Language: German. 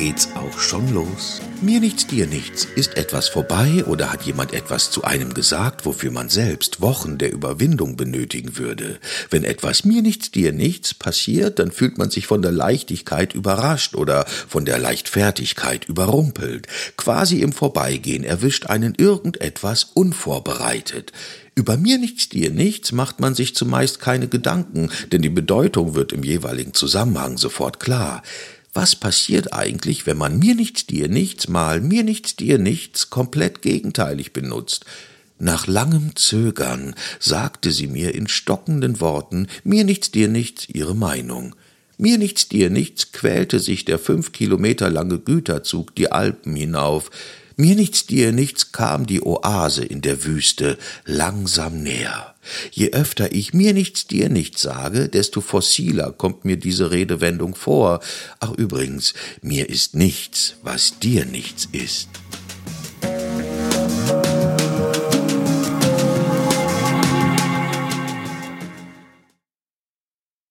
geht's auch schon los. Mir nichts, dir nichts. Ist etwas vorbei oder hat jemand etwas zu einem gesagt, wofür man selbst Wochen der Überwindung benötigen würde? Wenn etwas mir nichts, dir nichts passiert, dann fühlt man sich von der Leichtigkeit überrascht oder von der Leichtfertigkeit überrumpelt. Quasi im Vorbeigehen erwischt einen irgendetwas unvorbereitet. Über mir nichts, dir nichts macht man sich zumeist keine Gedanken, denn die Bedeutung wird im jeweiligen Zusammenhang sofort klar. Was passiert eigentlich, wenn man mir nichts, dir nichts mal mir nichts, dir nichts komplett gegenteilig benutzt? Nach langem Zögern sagte sie mir in stockenden Worten mir nichts, dir nichts ihre Meinung. Mir nichts, dir nichts quälte sich der fünf Kilometer lange Güterzug die Alpen hinauf. Mir nichts, dir nichts kam die Oase in der Wüste langsam näher. Je öfter ich mir nichts, dir nichts sage, desto fossiler kommt mir diese Redewendung vor. Ach übrigens, mir ist nichts, was dir nichts ist.